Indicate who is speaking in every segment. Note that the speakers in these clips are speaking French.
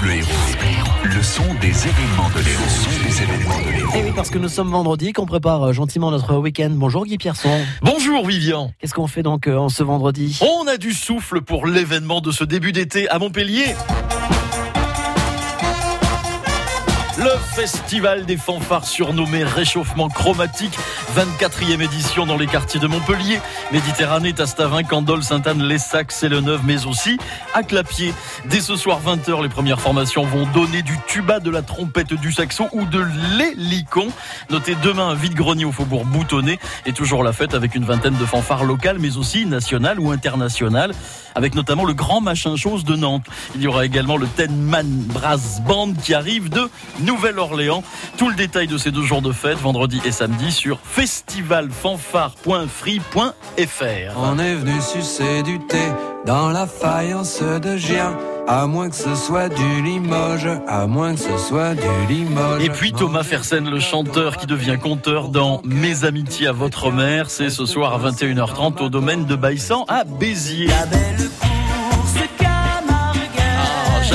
Speaker 1: Bleu Héros. Le son des événements de l'Héros. Le son des événements de l'Héros.
Speaker 2: Et Eh oui, parce que nous sommes vendredi, qu'on prépare euh, gentiment notre week-end. Bonjour Guy Pierson.
Speaker 3: Bonjour Vivian.
Speaker 2: Qu'est-ce qu'on fait donc euh, en ce vendredi?
Speaker 3: On a du souffle pour l'événement de ce début d'été à Montpellier. Le festival des fanfares surnommé Réchauffement chromatique, 24e édition dans les quartiers de Montpellier, Méditerranée, Tastavin, Candolle, Sainte-Anne, Lessac, Neuve, mais aussi à Clapier. Dès ce soir 20h, les premières formations vont donner du tuba, de la trompette, du saxo ou de l'hélicon. Notez demain un vide-grenier au faubourg Boutonné et toujours la fête avec une vingtaine de fanfares locales, mais aussi nationales ou internationales, avec notamment le Grand Machin Chose de Nantes. Il y aura également le Tenman Brass Band qui arrive de Nouvelle-Orléans. Tout le détail de ces deux jours de fête, vendredi et samedi, sur festivalfanfare.free.fr.
Speaker 4: On est venu sucer du thé dans la faïence de Gien. À moins que ce soit du Limoges, à moins que ce soit du Limoges.
Speaker 3: Et puis Thomas Fersen, le chanteur qui devient conteur dans Mes amitiés à votre mère, c'est ce soir à 21h30 au domaine de Baïssan à Béziers.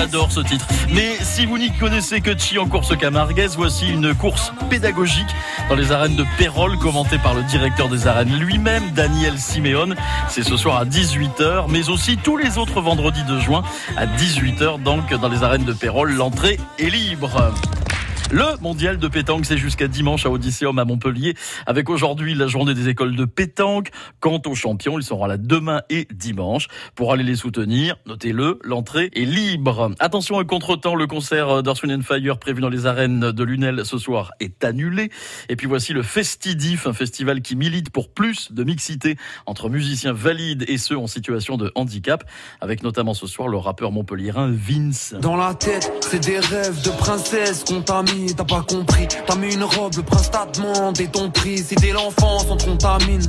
Speaker 3: J'adore ce titre. Mais si vous n'y connaissez que Chi en course camarguaise, voici une course pédagogique dans les arènes de Pérol, commentée par le directeur des arènes lui-même, Daniel Simeone. C'est ce soir à 18h, mais aussi tous les autres vendredis de juin à 18h, donc dans les arènes de Pérol. L'entrée est libre. Le mondial de pétanque, c'est jusqu'à dimanche à Odysseum à Montpellier, avec aujourd'hui la journée des écoles de pétanque. Quant aux champions, ils seront là demain et dimanche. Pour aller les soutenir, notez-le, l'entrée est libre. Attention, un contretemps, le concert and Fire prévu dans les arènes de Lunel ce soir est annulé. Et puis voici le Festidif, un festival qui milite pour plus de mixité entre musiciens valides et ceux en situation de handicap, avec notamment ce soir le rappeur montpelliérain Vince.
Speaker 4: T'as pas compris. T'as mis une robe, le prince t'a demandé ton prix. Si dès l'enfance on te contamine.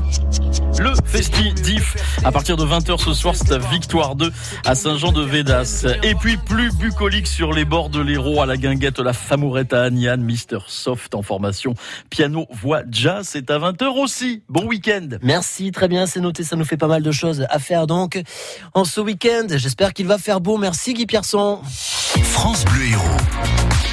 Speaker 3: Le Festidif, à partir de 20h ce soir, c'est la Victoire 2 à Saint-Jean-de-Védas. Et puis plus bucolique sur les bords de l'Hérault, à la guinguette, la Famourette à Agnan, Mister Soft en formation, piano, voix, jazz, c'est à 20h aussi. Bon week-end
Speaker 2: Merci, très bien, c'est noté, ça nous fait pas mal de choses à faire donc en ce week-end. J'espère qu'il va faire beau. Merci Guy Pierson.
Speaker 1: France Bleu Héros.